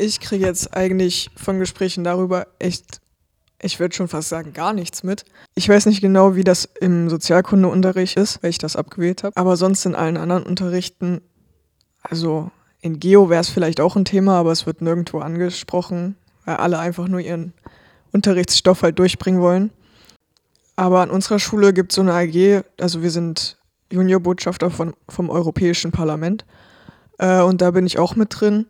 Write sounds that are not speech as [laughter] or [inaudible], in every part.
ich kriege jetzt eigentlich von Gesprächen darüber echt, ich würde schon fast sagen, gar nichts mit. Ich weiß nicht genau, wie das im Sozialkundeunterricht ist, weil ich das abgewählt habe. Aber sonst in allen anderen Unterrichten, also in Geo wäre es vielleicht auch ein Thema, aber es wird nirgendwo angesprochen, weil alle einfach nur ihren Unterrichtsstoff halt durchbringen wollen. Aber an unserer Schule gibt es so eine AG, also wir sind Juniorbotschafter vom Europäischen Parlament. Äh, und da bin ich auch mit drin.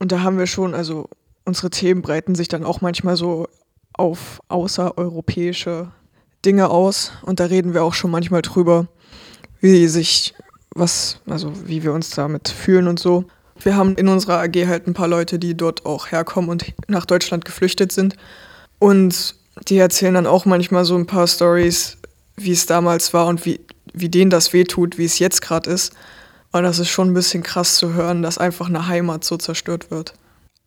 Und da haben wir schon, also unsere Themen breiten sich dann auch manchmal so auf außereuropäische Dinge aus. Und da reden wir auch schon manchmal drüber, wie sich was, also wie wir uns damit fühlen und so. Wir haben in unserer AG halt ein paar Leute, die dort auch herkommen und nach Deutschland geflüchtet sind. Und die erzählen dann auch manchmal so ein paar Stories, wie es damals war und wie, wie denen das wehtut, wie es jetzt gerade ist. Und das ist schon ein bisschen krass zu hören, dass einfach eine Heimat so zerstört wird.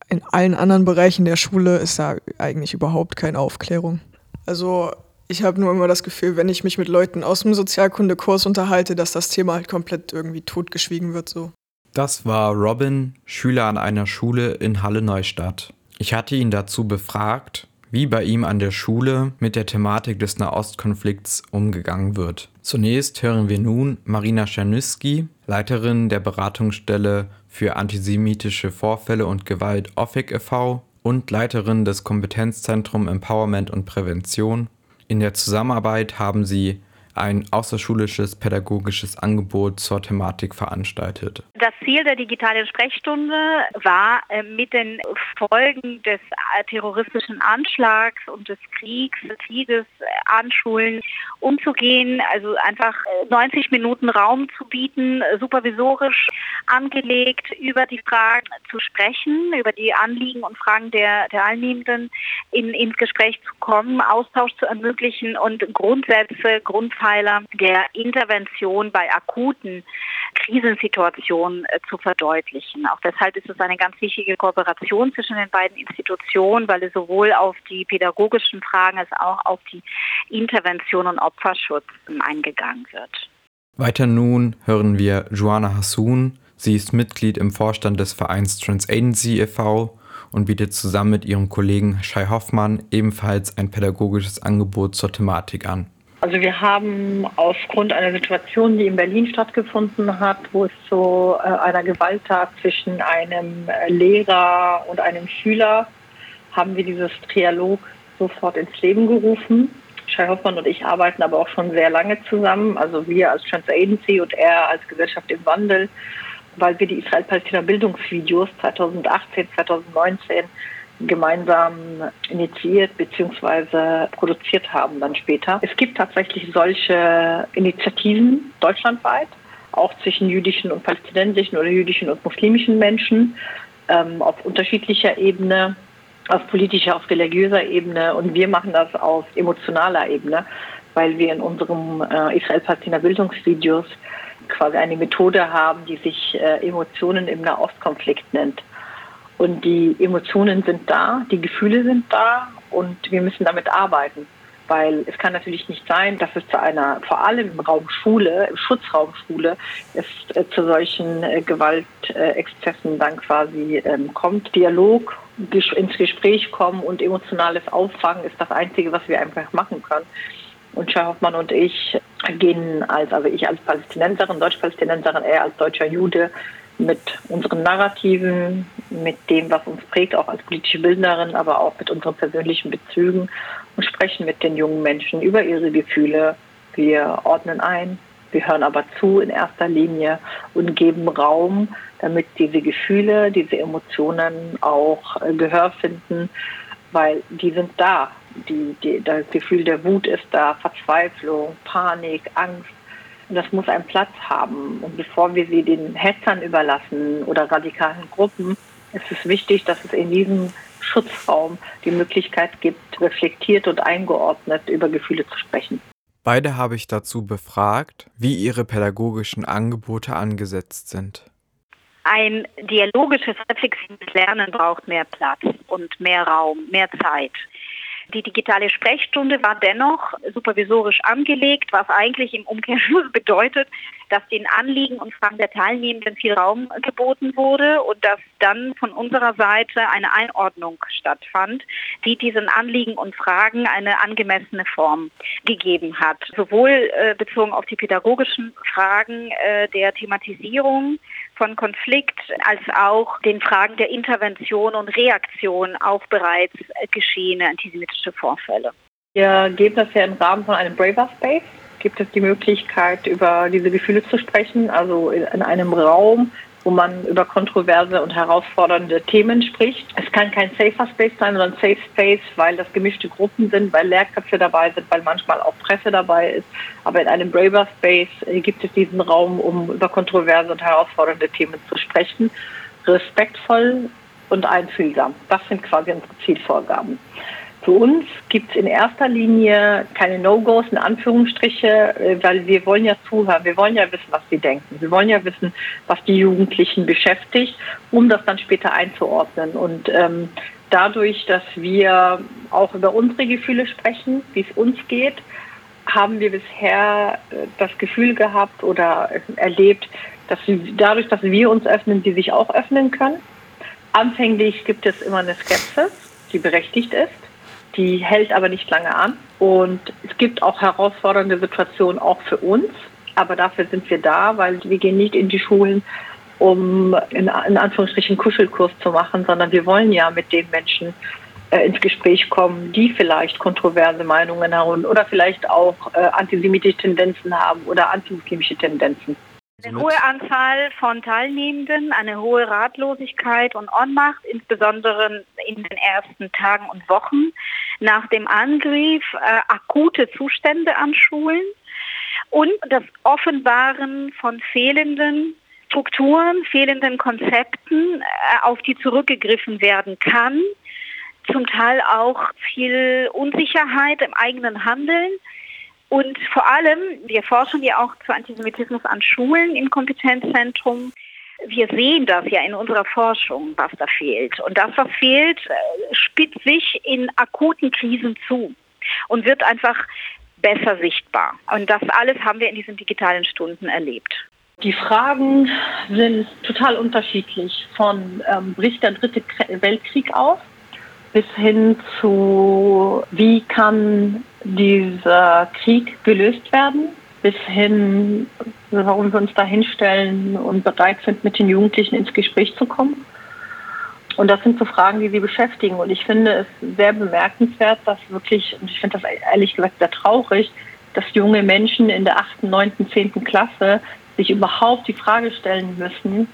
In allen anderen Bereichen der Schule ist da eigentlich überhaupt keine Aufklärung. Also ich habe nur immer das Gefühl, wenn ich mich mit Leuten aus dem Sozialkundekurs unterhalte, dass das Thema halt komplett irgendwie totgeschwiegen wird so. Das war Robin, Schüler an einer Schule in Halle Neustadt. Ich hatte ihn dazu befragt, wie bei ihm an der Schule mit der Thematik des Nahostkonflikts umgegangen wird. Zunächst hören wir nun Marina Czernyski, Leiterin der Beratungsstelle für antisemitische Vorfälle und Gewalt OFIC e.V. und Leiterin des Kompetenzzentrum Empowerment und Prävention. In der Zusammenarbeit haben sie ein außerschulisches pädagogisches Angebot zur Thematik veranstaltet. Das Ziel der digitalen Sprechstunde war, äh, mit den Folgen des äh, terroristischen Anschlags und des Kriegs, Krieges äh, an Schulen umzugehen, also einfach 90 Minuten Raum zu bieten, supervisorisch angelegt, über die Fragen zu sprechen, über die Anliegen und Fragen der Teilnehmenden in, ins Gespräch zu kommen, Austausch zu ermöglichen und Grundsätze Grundpfeiler der Intervention bei akuten Krisensituationen äh, zu verdeutlichen. Auch deshalb ist es eine ganz wichtige Kooperation zwischen den beiden Institutionen, weil es sowohl auf die pädagogischen Fragen als auch auf die Intervention und Opferschutz eingegangen wird. Weiter nun hören wir Joanna Hassoun. Sie ist Mitglied im Vorstand des Vereins Trans Agency e.V. und bietet zusammen mit ihrem Kollegen Shai Hoffmann ebenfalls ein pädagogisches Angebot zur Thematik an. Also wir haben aufgrund einer Situation, die in Berlin stattgefunden hat, wo es zu äh, einer Gewalttat zwischen einem äh, Lehrer und einem Schüler, haben wir dieses Trialog sofort ins Leben gerufen. Shai Hoffmann und ich arbeiten aber auch schon sehr lange zusammen, also wir als Trans Agency und er als Gesellschaft im Wandel, weil wir die Israel-Palästina Bildungsvideos 2018, 2019 gemeinsam initiiert bzw. produziert haben dann später. Es gibt tatsächlich solche Initiativen deutschlandweit, auch zwischen jüdischen und palästinensischen oder jüdischen und muslimischen Menschen ähm, auf unterschiedlicher Ebene, auf politischer, auf religiöser Ebene und wir machen das auf emotionaler Ebene, weil wir in unserem äh, Israel-Palästina-Bildungsvideos quasi eine Methode haben, die sich äh, Emotionen im Nahostkonflikt nennt. Und die Emotionen sind da, die Gefühle sind da und wir müssen damit arbeiten. Weil es kann natürlich nicht sein, dass es zu einer, vor allem im Raum Schule, im Schutzraum Schule, es äh, zu solchen äh, Gewaltexzessen dann quasi ähm, kommt. Dialog, ins Gespräch kommen und emotionales Auffangen ist das Einzige, was wir einfach machen können. Und Shah Hoffmann und ich gehen als, also ich als Palästinenserin, Deutsch-Palästinenserin, er als deutscher Jude, mit unseren Narrativen, mit dem, was uns prägt, auch als politische Bildnerin, aber auch mit unseren persönlichen Bezügen und sprechen mit den jungen Menschen über ihre Gefühle. Wir ordnen ein, wir hören aber zu in erster Linie und geben Raum, damit diese Gefühle, diese Emotionen auch äh, Gehör finden, weil die sind da. Die, die, das Gefühl der Wut ist da, Verzweiflung, Panik, Angst, und das muss einen Platz haben. Und bevor wir sie den Hetzern überlassen oder radikalen Gruppen, ist es wichtig, dass es in diesem Schutzraum die Möglichkeit gibt, reflektiert und eingeordnet über Gefühle zu sprechen. Beide habe ich dazu befragt, wie ihre pädagogischen Angebote angesetzt sind. Ein dialogisches, reflexives Lernen braucht mehr Platz und mehr Raum, mehr Zeit. Die digitale Sprechstunde war dennoch supervisorisch angelegt, was eigentlich im Umkehrschluss [laughs] bedeutet, dass den Anliegen und Fragen der Teilnehmenden viel Raum geboten wurde und dass dann von unserer Seite eine Einordnung stattfand, die diesen Anliegen und Fragen eine angemessene Form gegeben hat. Sowohl äh, bezogen auf die pädagogischen Fragen äh, der Thematisierung von Konflikt als auch den Fragen der Intervention und Reaktion auf bereits geschehene antisemitische Vorfälle. Wir geben das ja im Rahmen von einem Braver Space gibt es die Möglichkeit, über diese Gefühle zu sprechen, also in einem Raum, wo man über kontroverse und herausfordernde Themen spricht. Es kann kein Safer Space sein, sondern Safe Space, weil das gemischte Gruppen sind, weil Lehrkräfte dabei sind, weil manchmal auch Presse dabei ist. Aber in einem Braver Space äh, gibt es diesen Raum, um über kontroverse und herausfordernde Themen zu sprechen. Respektvoll und einfühlsam. Das sind quasi unsere Zielvorgaben. Für uns gibt es in erster Linie keine No-Gos in Anführungsstriche, äh, weil wir wollen ja zuhören, wir wollen ja wissen, was sie denken, wir wollen ja wissen, was die Jugendlichen beschäftigt, um das dann später einzuordnen. Und ähm, dadurch, dass wir auch über unsere Gefühle sprechen, wie es uns geht, haben wir bisher äh, das Gefühl gehabt oder erlebt, dass sie, dadurch, dass wir uns öffnen, sie sich auch öffnen können. Anfänglich gibt es immer eine Skepsis, die berechtigt ist die hält aber nicht lange an. Und es gibt auch herausfordernde Situationen auch für uns. Aber dafür sind wir da, weil wir gehen nicht in die Schulen, um in, in Anführungsstrichen Kuschelkurs zu machen, sondern wir wollen ja mit den Menschen äh, ins Gespräch kommen, die vielleicht kontroverse Meinungen haben oder vielleicht auch äh, antisemitische Tendenzen haben oder antimuslimische Tendenzen. Eine hohe Anzahl von Teilnehmenden, eine hohe Ratlosigkeit und Ohnmacht, insbesondere in den ersten Tagen und Wochen nach dem Angriff, äh, akute Zustände an Schulen und das Offenbaren von fehlenden Strukturen, fehlenden Konzepten, äh, auf die zurückgegriffen werden kann. Zum Teil auch viel Unsicherheit im eigenen Handeln und vor allem, wir forschen ja auch zu Antisemitismus an Schulen im Kompetenzzentrum. Wir sehen das ja in unserer Forschung, was da fehlt. Und das, was fehlt, äh, spitzt sich in akuten Krisen zu und wird einfach besser sichtbar. Und das alles haben wir in diesen digitalen Stunden erlebt. Die Fragen sind total unterschiedlich. Von ähm, bricht der dritte Weltkrieg auf bis hin zu, wie kann dieser Krieg gelöst werden, bis hin, warum wir uns da hinstellen und bereit sind, mit den Jugendlichen ins Gespräch zu kommen. Und das sind so Fragen, die sie beschäftigen. Und ich finde es sehr bemerkenswert, dass wirklich, und ich finde das ehrlich gesagt sehr traurig, dass junge Menschen in der 8., 9., 10. Klasse sich überhaupt die Frage stellen müssen,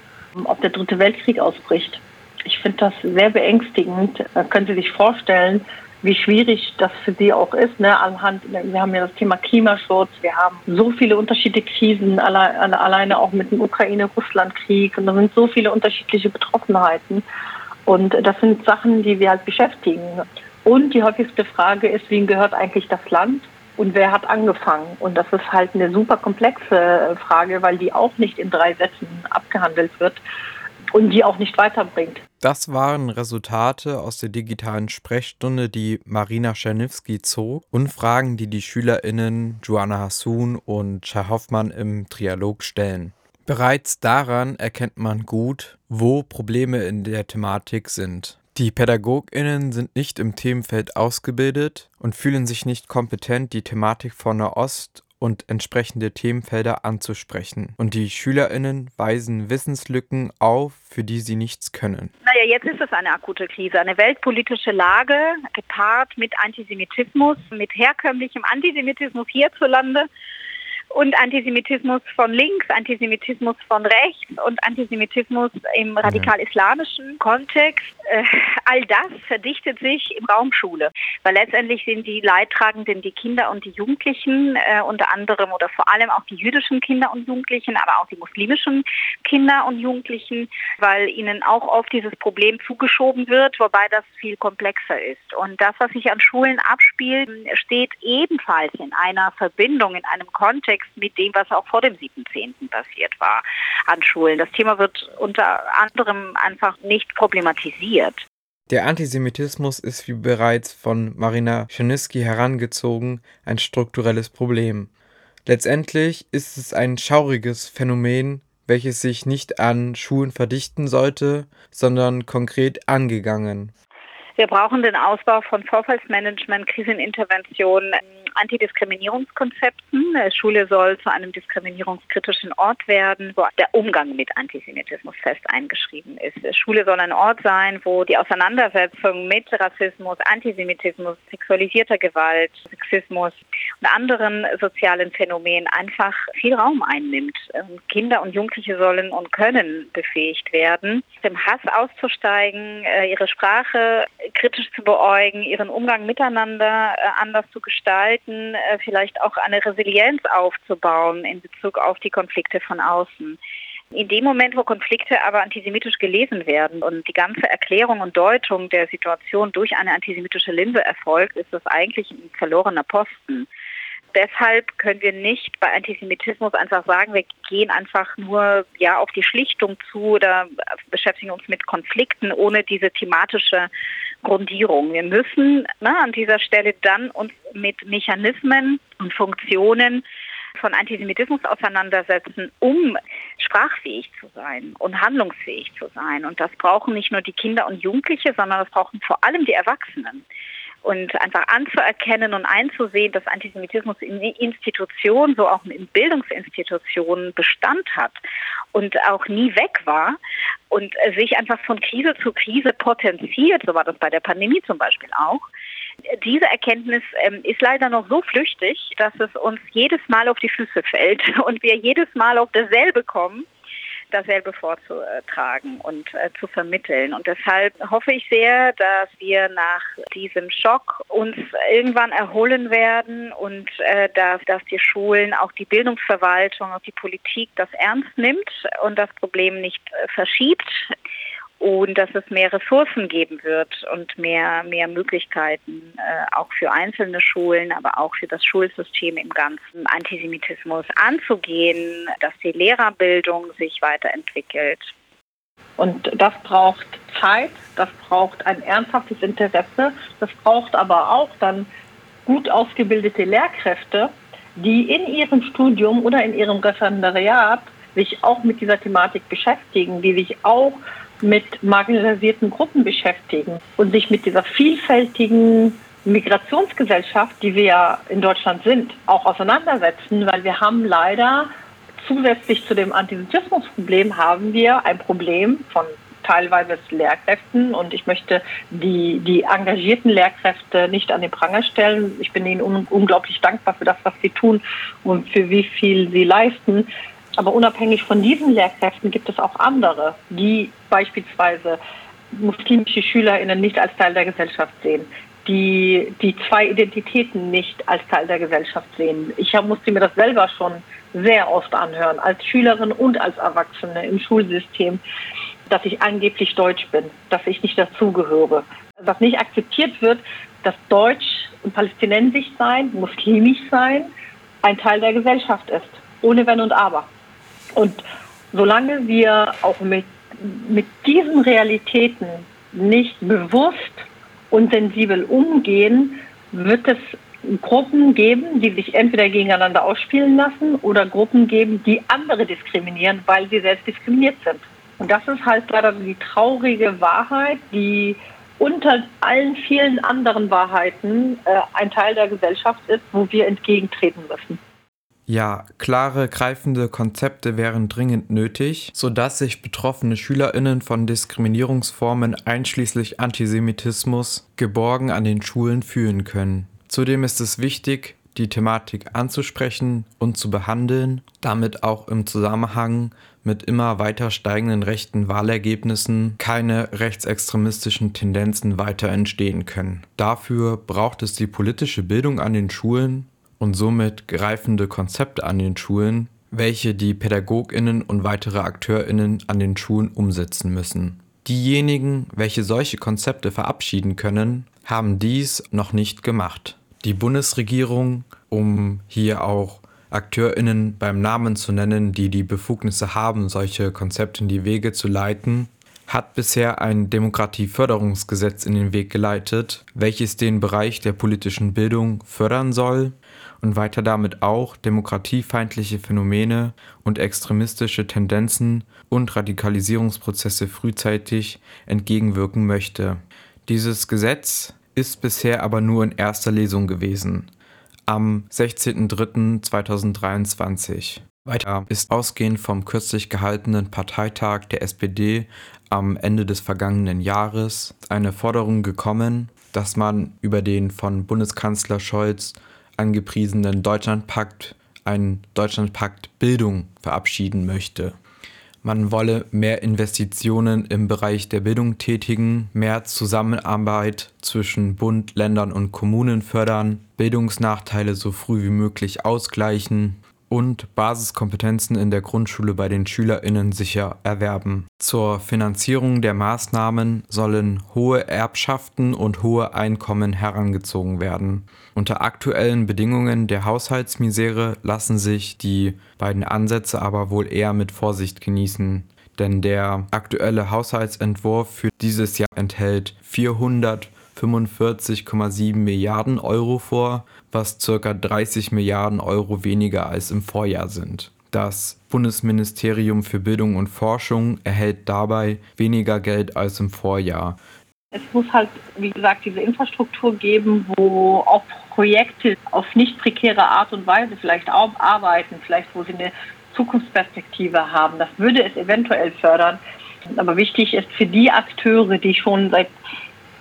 ob der Dritte Weltkrieg ausbricht. Ich finde das sehr beängstigend. Können Sie sich vorstellen, wie schwierig das für Sie auch ist. Ne? Anhand, wir haben ja das Thema Klimaschutz, wir haben so viele unterschiedliche Krisen, alle, alleine auch mit dem Ukraine-Russland-Krieg und da sind so viele unterschiedliche Betroffenheiten. Und das sind Sachen, die wir halt beschäftigen. Und die häufigste Frage ist, wem gehört eigentlich das Land? Und wer hat angefangen? Und das ist halt eine super komplexe Frage, weil die auch nicht in drei Sätzen abgehandelt wird und die auch nicht weiterbringt. Das waren Resultate aus der digitalen Sprechstunde, die Marina Czerniewski zog und Fragen, die die SchülerInnen Joanna Hassun und Chai Hoffmann im Trialog stellen. Bereits daran erkennt man gut, wo Probleme in der Thematik sind. Die PädagogInnen sind nicht im Themenfeld ausgebildet und fühlen sich nicht kompetent, die Thematik von Nahost und entsprechende Themenfelder anzusprechen. Und die SchülerInnen weisen Wissenslücken auf, für die sie nichts können. Naja, jetzt ist es eine akute Krise, eine weltpolitische Lage, gepaart mit Antisemitismus, mit herkömmlichem Antisemitismus hierzulande und Antisemitismus von links, Antisemitismus von rechts und Antisemitismus im radikal-islamischen Kontext. Äh, all das verdichtet sich im Raum Schule, weil letztendlich sind die Leidtragenden die Kinder und die Jugendlichen, äh, unter anderem oder vor allem auch die jüdischen Kinder und Jugendlichen, aber auch die muslimischen Kinder und Jugendlichen, weil ihnen auch oft dieses Problem zugeschoben wird, wobei das viel komplexer ist. Und das, was sich an Schulen abspielt, steht ebenfalls in einer Verbindung, in einem Kontext, mit dem, was auch vor dem 7.10. passiert war an Schulen. Das Thema wird unter anderem einfach nicht problematisiert. Der Antisemitismus ist, wie bereits von Marina Czerniski herangezogen, ein strukturelles Problem. Letztendlich ist es ein schauriges Phänomen, welches sich nicht an Schulen verdichten sollte, sondern konkret angegangen. Wir brauchen den Ausbau von Vorfallsmanagement, Krisenintervention, Antidiskriminierungskonzepten. Schule soll zu einem diskriminierungskritischen Ort werden, wo der Umgang mit Antisemitismus fest eingeschrieben ist. Schule soll ein Ort sein, wo die Auseinandersetzung mit Rassismus, Antisemitismus, sexualisierter Gewalt, Sexismus und anderen sozialen Phänomenen einfach viel Raum einnimmt. Kinder und Jugendliche sollen und können befähigt werden, dem Hass auszusteigen, äh, ihre Sprache kritisch zu beäugen, ihren Umgang miteinander äh, anders zu gestalten, äh, vielleicht auch eine Resilienz aufzubauen in Bezug auf die Konflikte von außen. In dem Moment, wo Konflikte aber antisemitisch gelesen werden und die ganze Erklärung und Deutung der Situation durch eine antisemitische Linse erfolgt, ist das eigentlich ein verlorener Posten deshalb können wir nicht bei Antisemitismus einfach sagen, wir gehen einfach nur ja auf die Schlichtung zu oder beschäftigen uns mit Konflikten ohne diese thematische Grundierung. Wir müssen na, ne, an dieser Stelle dann uns mit Mechanismen und Funktionen von Antisemitismus auseinandersetzen, um sprachfähig zu sein und handlungsfähig zu sein. Und das brauchen nicht nur die Kinder und Jugendliche, sondern das brauchen vor allem die Erwachsenen und einfach anzuerkennen und einzusehen, dass Antisemitismus in Institutionen, so auch in Bildungsinstitutionen Bestand hat und auch nie weg war und sich einfach von Krise zu Krise potenziert, so war das bei der Pandemie zum Beispiel auch. Diese Erkenntnis ähm, ist leider noch so flüchtig, dass es uns jedes Mal auf die Füße fällt [laughs] und wir jedes Mal auf dasselbe kommen dasselbe vorzutragen und äh, zu vermitteln. Und deshalb hoffe ich sehr, dass wir nach diesem Schock uns irgendwann erholen werden und äh, dass, dass die Schulen, auch die Bildungsverwaltung, auch die Politik das ernst nimmt und das Problem nicht äh, verschiebt und dass es mehr Ressourcen geben wird und mehr, mehr Möglichkeiten äh, auch für einzelne Schulen, aber auch für das Schulsystem im Ganzen Antisemitismus anzugehen, dass die Lehrerbildung sich weiterentwickelt. Und das braucht Zeit, das braucht ein ernsthaftes Interesse, das braucht aber auch dann gut ausgebildete Lehrkräfte, die in ihrem Studium oder in ihrem Referendariat sich auch mit dieser Thematik beschäftigen, die sich auch mit marginalisierten Gruppen beschäftigen und sich mit dieser vielfältigen Migrationsgesellschaft, die wir ja in Deutschland sind, auch auseinandersetzen, weil wir haben leider zusätzlich zu dem Antisemitismusproblem haben wir ein Problem von teilweise Lehrkräften und ich möchte die, die engagierten Lehrkräfte nicht an den Pranger stellen. Ich bin ihnen un unglaublich dankbar für das, was sie tun und für wie viel sie leisten. Aber unabhängig von diesen Lehrkräften gibt es auch andere, die beispielsweise muslimische SchülerInnen nicht als Teil der Gesellschaft sehen, die die zwei Identitäten nicht als Teil der Gesellschaft sehen. Ich musste mir das selber schon sehr oft anhören, als Schülerin und als Erwachsene im Schulsystem, dass ich angeblich Deutsch bin, dass ich nicht dazugehöre. Dass nicht akzeptiert wird, dass Deutsch und Palästinensisch sein, muslimisch sein, ein Teil der Gesellschaft ist, ohne Wenn und Aber. Und solange wir auch mit, mit diesen Realitäten nicht bewusst und sensibel umgehen, wird es Gruppen geben, die sich entweder gegeneinander ausspielen lassen oder Gruppen geben, die andere diskriminieren, weil sie selbst diskriminiert sind. Und das ist halt leider die traurige Wahrheit, die unter allen vielen anderen Wahrheiten äh, ein Teil der Gesellschaft ist, wo wir entgegentreten müssen. Ja, klare, greifende Konzepte wären dringend nötig, sodass sich betroffene Schülerinnen von Diskriminierungsformen einschließlich Antisemitismus geborgen an den Schulen fühlen können. Zudem ist es wichtig, die Thematik anzusprechen und zu behandeln, damit auch im Zusammenhang mit immer weiter steigenden rechten Wahlergebnissen keine rechtsextremistischen Tendenzen weiter entstehen können. Dafür braucht es die politische Bildung an den Schulen und somit greifende Konzepte an den Schulen, welche die Pädagoginnen und weitere Akteurinnen an den Schulen umsetzen müssen. Diejenigen, welche solche Konzepte verabschieden können, haben dies noch nicht gemacht. Die Bundesregierung, um hier auch Akteurinnen beim Namen zu nennen, die die Befugnisse haben, solche Konzepte in die Wege zu leiten, hat bisher ein Demokratieförderungsgesetz in den Weg geleitet, welches den Bereich der politischen Bildung fördern soll und weiter damit auch demokratiefeindliche Phänomene und extremistische Tendenzen und Radikalisierungsprozesse frühzeitig entgegenwirken möchte. Dieses Gesetz ist bisher aber nur in erster Lesung gewesen. Am 16.03.2023. Weiter ist ausgehend vom kürzlich gehaltenen Parteitag der SPD am Ende des vergangenen Jahres eine Forderung gekommen, dass man über den von Bundeskanzler Scholz angepriesenen Deutschlandpakt einen Deutschlandpakt Bildung verabschieden möchte. Man wolle mehr Investitionen im Bereich der Bildung tätigen, mehr Zusammenarbeit zwischen Bund, Ländern und Kommunen fördern, Bildungsnachteile so früh wie möglich ausgleichen und Basiskompetenzen in der Grundschule bei den Schülerinnen sicher erwerben. Zur Finanzierung der Maßnahmen sollen hohe Erbschaften und hohe Einkommen herangezogen werden. Unter aktuellen Bedingungen der Haushaltsmisere lassen sich die beiden Ansätze aber wohl eher mit Vorsicht genießen, denn der aktuelle Haushaltsentwurf für dieses Jahr enthält 400 45,7 Milliarden Euro vor, was ca. 30 Milliarden Euro weniger als im Vorjahr sind. Das Bundesministerium für Bildung und Forschung erhält dabei weniger Geld als im Vorjahr. Es muss halt, wie gesagt, diese Infrastruktur geben, wo auch Projekte auf nicht prekäre Art und Weise vielleicht auch arbeiten, vielleicht wo sie eine Zukunftsperspektive haben. Das würde es eventuell fördern. Aber wichtig ist für die Akteure, die schon seit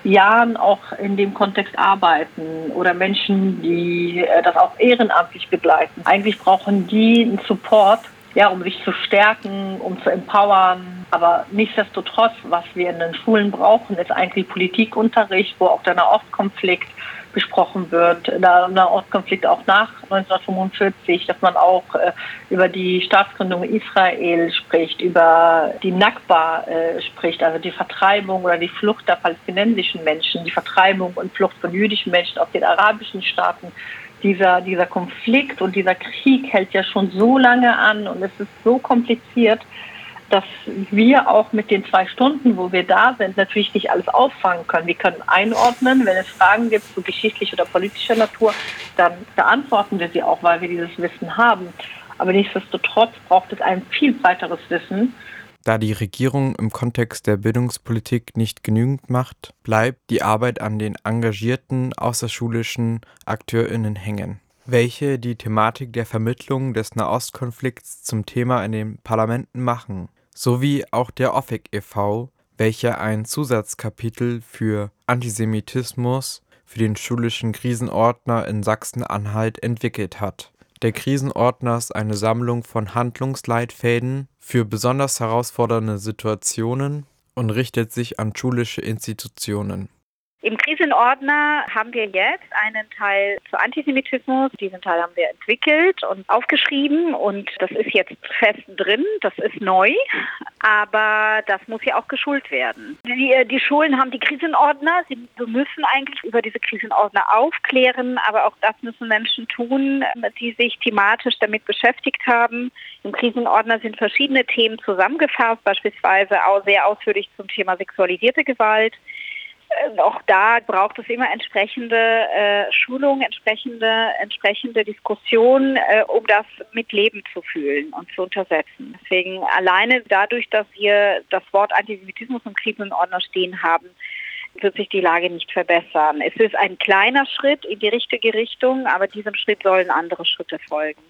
Jahren auch in dem Kontext arbeiten oder Menschen, die äh, das auch ehrenamtlich begleiten. Eigentlich brauchen die einen Support, ja, um sich zu stärken, um zu empowern. Aber nichtsdestotrotz, was wir in den Schulen brauchen, ist eigentlich Politikunterricht, wo auch der Nahostkonflikt besprochen wird, der Nahostkonflikt auch nach 1945, dass man auch äh, über die Staatsgründung Israel spricht, über die Nakba äh, spricht, also die Vertreibung oder die Flucht der palästinensischen Menschen, die Vertreibung und Flucht von jüdischen Menschen aus den arabischen Staaten. Dieser, dieser Konflikt und dieser Krieg hält ja schon so lange an und es ist so kompliziert, dass wir auch mit den zwei Stunden, wo wir da sind, natürlich nicht alles auffangen können. Wir können einordnen, wenn es Fragen gibt zu geschichtlicher oder politischer Natur, dann beantworten wir sie auch, weil wir dieses Wissen haben. Aber nichtsdestotrotz braucht es ein viel breiteres Wissen da die Regierung im Kontext der Bildungspolitik nicht genügend macht, bleibt die Arbeit an den engagierten außerschulischen Akteurinnen hängen, welche die Thematik der Vermittlung des Nahostkonflikts zum Thema in den Parlamenten machen, sowie auch der OFIC e.V., welcher ein Zusatzkapitel für Antisemitismus für den schulischen Krisenordner in Sachsen-Anhalt entwickelt hat der Krisenordner ist eine Sammlung von Handlungsleitfäden für besonders herausfordernde Situationen und richtet sich an schulische Institutionen im Krisenordner haben wir jetzt einen Teil zu Antisemitismus. Diesen Teil haben wir entwickelt und aufgeschrieben und das ist jetzt fest drin. Das ist neu, aber das muss ja auch geschult werden. Die, die Schulen haben die Krisenordner. Sie müssen eigentlich über diese Krisenordner aufklären, aber auch das müssen Menschen tun, die sich thematisch damit beschäftigt haben. Im Krisenordner sind verschiedene Themen zusammengefasst, beispielsweise auch sehr ausführlich zum Thema sexualisierte Gewalt. Äh, auch da braucht es immer entsprechende äh, Schulung, entsprechende, entsprechende Diskussion, äh, um das mit Leben zu fühlen und zu untersetzen. Deswegen alleine dadurch, dass wir das Wort Antisemitismus im Krisenordner stehen haben, wird sich die Lage nicht verbessern. Es ist ein kleiner Schritt in die richtige Richtung, aber diesem Schritt sollen andere Schritte folgen.